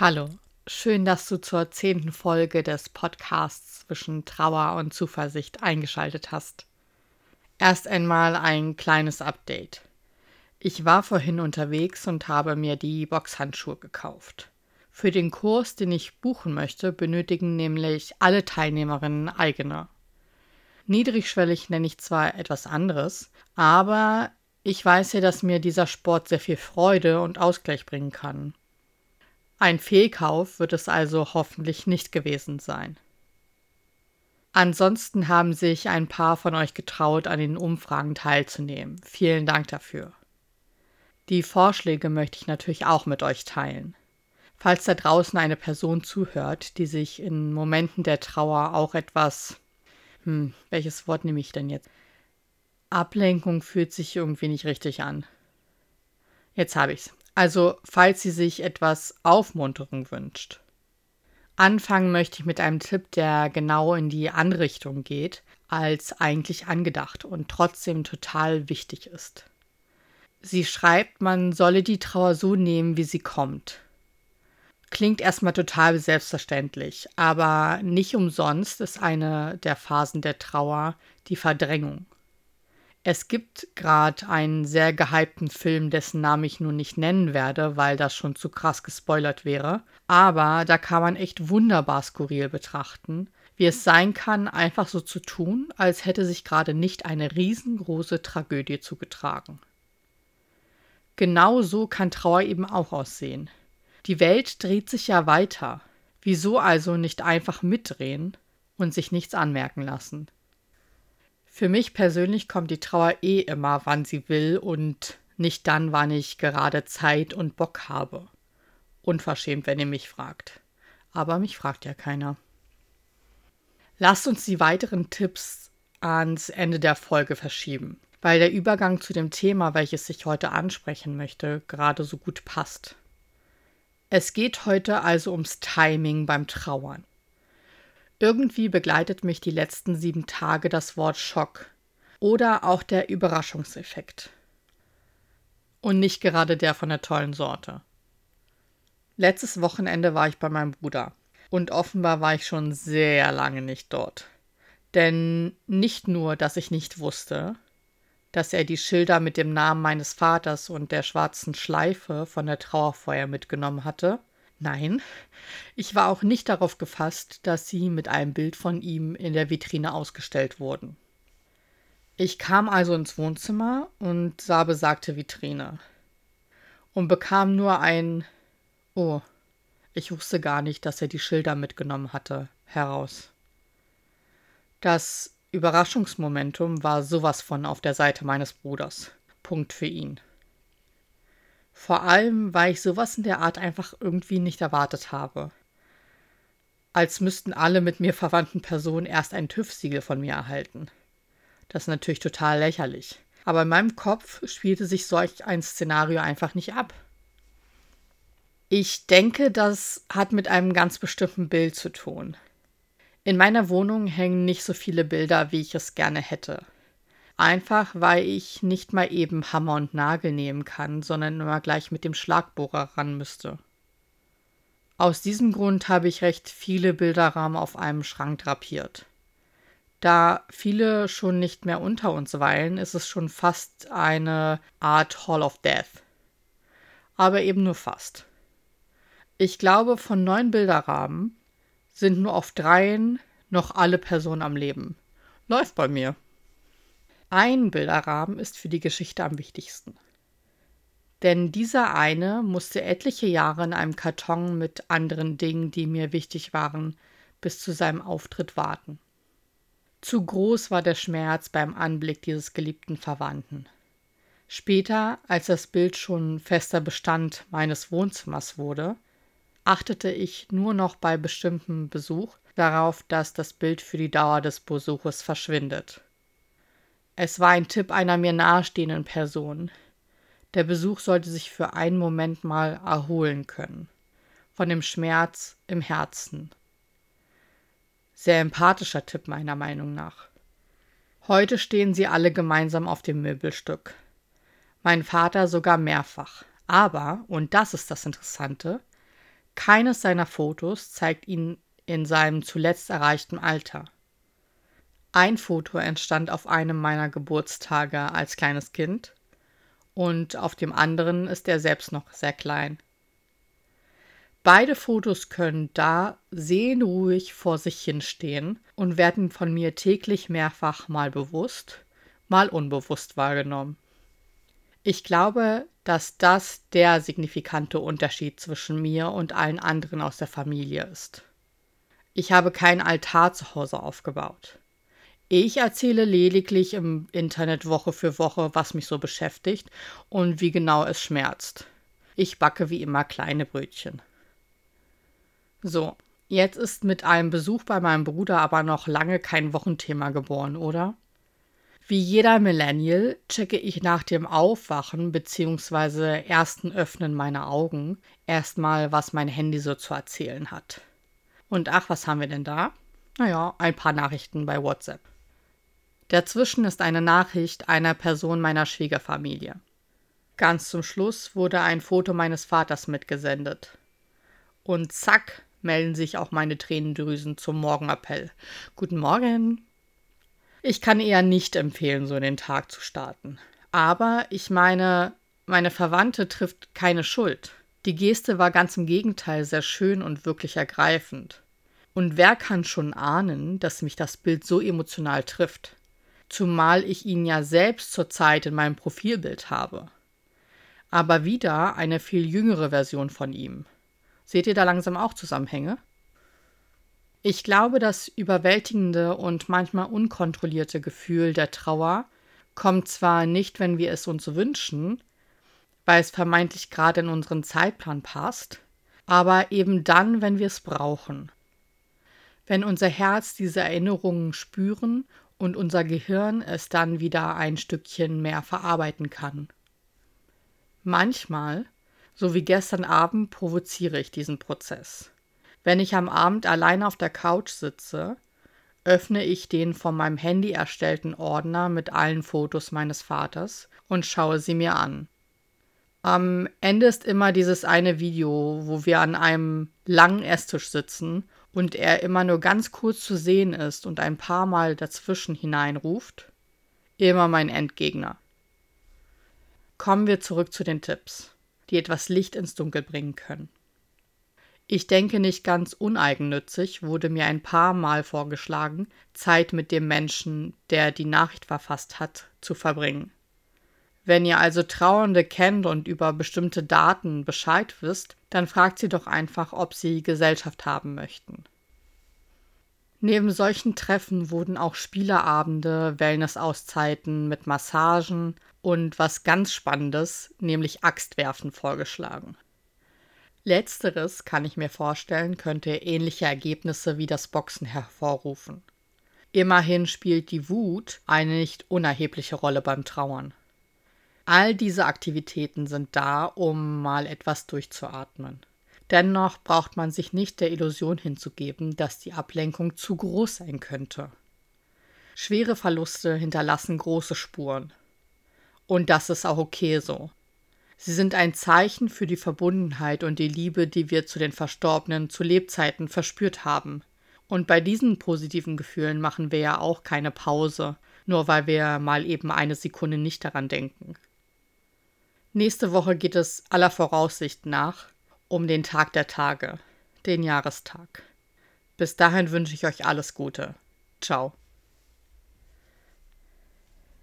Hallo, schön, dass du zur zehnten Folge des Podcasts zwischen Trauer und Zuversicht eingeschaltet hast. Erst einmal ein kleines Update. Ich war vorhin unterwegs und habe mir die Boxhandschuhe gekauft. Für den Kurs, den ich buchen möchte, benötigen nämlich alle Teilnehmerinnen eigene. Niedrigschwellig nenne ich zwar etwas anderes, aber ich weiß ja, dass mir dieser Sport sehr viel Freude und Ausgleich bringen kann. Ein Fehlkauf wird es also hoffentlich nicht gewesen sein. Ansonsten haben sich ein paar von euch getraut, an den Umfragen teilzunehmen. Vielen Dank dafür. Die Vorschläge möchte ich natürlich auch mit euch teilen. Falls da draußen eine Person zuhört, die sich in Momenten der Trauer auch etwas. Hm, welches Wort nehme ich denn jetzt? Ablenkung fühlt sich irgendwie nicht richtig an. Jetzt habe ich's. Also, falls sie sich etwas Aufmunterung wünscht. Anfangen möchte ich mit einem Tipp, der genau in die andere Richtung geht, als eigentlich angedacht und trotzdem total wichtig ist. Sie schreibt, man solle die Trauer so nehmen, wie sie kommt. Klingt erstmal total selbstverständlich, aber nicht umsonst ist eine der Phasen der Trauer die Verdrängung. Es gibt gerade einen sehr gehypten Film, dessen Namen ich nun nicht nennen werde, weil das schon zu krass gespoilert wäre. Aber da kann man echt wunderbar skurril betrachten, wie es sein kann, einfach so zu tun, als hätte sich gerade nicht eine riesengroße Tragödie zugetragen. Genau so kann Trauer eben auch aussehen. Die Welt dreht sich ja weiter. Wieso also nicht einfach mitdrehen und sich nichts anmerken lassen? Für mich persönlich kommt die Trauer eh immer, wann sie will und nicht dann, wann ich gerade Zeit und Bock habe. Unverschämt, wenn ihr mich fragt. Aber mich fragt ja keiner. Lasst uns die weiteren Tipps ans Ende der Folge verschieben, weil der Übergang zu dem Thema, welches ich heute ansprechen möchte, gerade so gut passt. Es geht heute also ums Timing beim Trauern. Irgendwie begleitet mich die letzten sieben Tage das Wort Schock oder auch der Überraschungseffekt. Und nicht gerade der von der tollen Sorte. Letztes Wochenende war ich bei meinem Bruder und offenbar war ich schon sehr lange nicht dort. Denn nicht nur, dass ich nicht wusste, dass er die Schilder mit dem Namen meines Vaters und der schwarzen Schleife von der Trauerfeuer mitgenommen hatte, Nein, ich war auch nicht darauf gefasst, dass sie mit einem Bild von ihm in der Vitrine ausgestellt wurden. Ich kam also ins Wohnzimmer und sah besagte Vitrine und bekam nur ein Oh, ich wusste gar nicht, dass er die Schilder mitgenommen hatte, heraus. Das Überraschungsmomentum war sowas von auf der Seite meines Bruders. Punkt für ihn. Vor allem, weil ich sowas in der Art einfach irgendwie nicht erwartet habe. Als müssten alle mit mir verwandten Personen erst ein TÜV-Siegel von mir erhalten. Das ist natürlich total lächerlich. Aber in meinem Kopf spielte sich solch ein Szenario einfach nicht ab. Ich denke, das hat mit einem ganz bestimmten Bild zu tun. In meiner Wohnung hängen nicht so viele Bilder, wie ich es gerne hätte. Einfach weil ich nicht mal eben Hammer und Nagel nehmen kann, sondern immer gleich mit dem Schlagbohrer ran müsste. Aus diesem Grund habe ich recht viele Bilderrahmen auf einem Schrank drapiert. Da viele schon nicht mehr unter uns weilen, ist es schon fast eine Art Hall of Death. Aber eben nur fast. Ich glaube, von neun Bilderrahmen sind nur auf dreien noch alle Personen am Leben. Läuft bei mir. Ein Bilderrahmen ist für die Geschichte am wichtigsten. Denn dieser eine musste etliche Jahre in einem Karton mit anderen Dingen, die mir wichtig waren, bis zu seinem Auftritt warten. Zu groß war der Schmerz beim Anblick dieses geliebten Verwandten. Später, als das Bild schon fester Bestand meines Wohnzimmers wurde, achtete ich nur noch bei bestimmtem Besuch darauf, dass das Bild für die Dauer des Besuches verschwindet. Es war ein Tipp einer mir nahestehenden Person. Der Besuch sollte sich für einen Moment mal erholen können. Von dem Schmerz im Herzen. Sehr empathischer Tipp meiner Meinung nach. Heute stehen sie alle gemeinsam auf dem Möbelstück. Mein Vater sogar mehrfach. Aber, und das ist das Interessante, keines seiner Fotos zeigt ihn in seinem zuletzt erreichten Alter. Ein Foto entstand auf einem meiner Geburtstage als kleines Kind und auf dem anderen ist er selbst noch sehr klein. Beide Fotos können da seelenruhig vor sich hinstehen und werden von mir täglich mehrfach mal bewusst, mal unbewusst wahrgenommen. Ich glaube, dass das der signifikante Unterschied zwischen mir und allen anderen aus der Familie ist. Ich habe kein Altar zu Hause aufgebaut. Ich erzähle lediglich im Internet Woche für Woche, was mich so beschäftigt und wie genau es schmerzt. Ich backe wie immer kleine Brötchen. So, jetzt ist mit einem Besuch bei meinem Bruder aber noch lange kein Wochenthema geboren, oder? Wie jeder Millennial checke ich nach dem Aufwachen bzw. ersten Öffnen meiner Augen erstmal, was mein Handy so zu erzählen hat. Und ach, was haben wir denn da? Naja, ein paar Nachrichten bei WhatsApp. Dazwischen ist eine Nachricht einer Person meiner Schwiegerfamilie. Ganz zum Schluss wurde ein Foto meines Vaters mitgesendet. Und zack, melden sich auch meine Tränendrüsen zum Morgenappell. Guten Morgen. Ich kann eher nicht empfehlen, so in den Tag zu starten. Aber ich meine, meine Verwandte trifft keine Schuld. Die Geste war ganz im Gegenteil sehr schön und wirklich ergreifend. Und wer kann schon ahnen, dass mich das Bild so emotional trifft? Zumal ich ihn ja selbst zurzeit in meinem Profilbild habe. Aber wieder eine viel jüngere Version von ihm. Seht ihr da langsam auch Zusammenhänge? Ich glaube, das überwältigende und manchmal unkontrollierte Gefühl der Trauer kommt zwar nicht, wenn wir es uns wünschen, weil es vermeintlich gerade in unseren Zeitplan passt, aber eben dann, wenn wir es brauchen. Wenn unser Herz diese Erinnerungen spüren und unser Gehirn es dann wieder ein Stückchen mehr verarbeiten kann. Manchmal so wie gestern Abend provoziere ich diesen Prozess. Wenn ich am Abend allein auf der Couch sitze, öffne ich den von meinem Handy erstellten Ordner mit allen Fotos meines Vaters und schaue sie mir an. Am Ende ist immer dieses eine Video, wo wir an einem langen Esstisch sitzen und er immer nur ganz kurz zu sehen ist und ein paar Mal dazwischen hineinruft. Immer mein Endgegner. Kommen wir zurück zu den Tipps die etwas Licht ins Dunkel bringen können. Ich denke nicht ganz uneigennützig wurde mir ein paar Mal vorgeschlagen, Zeit mit dem Menschen, der die Nachricht verfasst hat, zu verbringen. Wenn ihr also Trauernde kennt und über bestimmte Daten Bescheid wisst, dann fragt sie doch einfach, ob sie Gesellschaft haben möchten. Neben solchen Treffen wurden auch Spieleabende, Wellness-Auszeiten mit Massagen und was ganz Spannendes, nämlich Axtwerfen vorgeschlagen. Letzteres, kann ich mir vorstellen, könnte ähnliche Ergebnisse wie das Boxen hervorrufen. Immerhin spielt die Wut eine nicht unerhebliche Rolle beim Trauern. All diese Aktivitäten sind da, um mal etwas durchzuatmen. Dennoch braucht man sich nicht der Illusion hinzugeben, dass die Ablenkung zu groß sein könnte. Schwere Verluste hinterlassen große Spuren. Und das ist auch okay so. Sie sind ein Zeichen für die Verbundenheit und die Liebe, die wir zu den Verstorbenen zu Lebzeiten verspürt haben. Und bei diesen positiven Gefühlen machen wir ja auch keine Pause, nur weil wir mal eben eine Sekunde nicht daran denken. Nächste Woche geht es aller Voraussicht nach um den Tag der Tage, den Jahrestag. Bis dahin wünsche ich euch alles Gute. Ciao.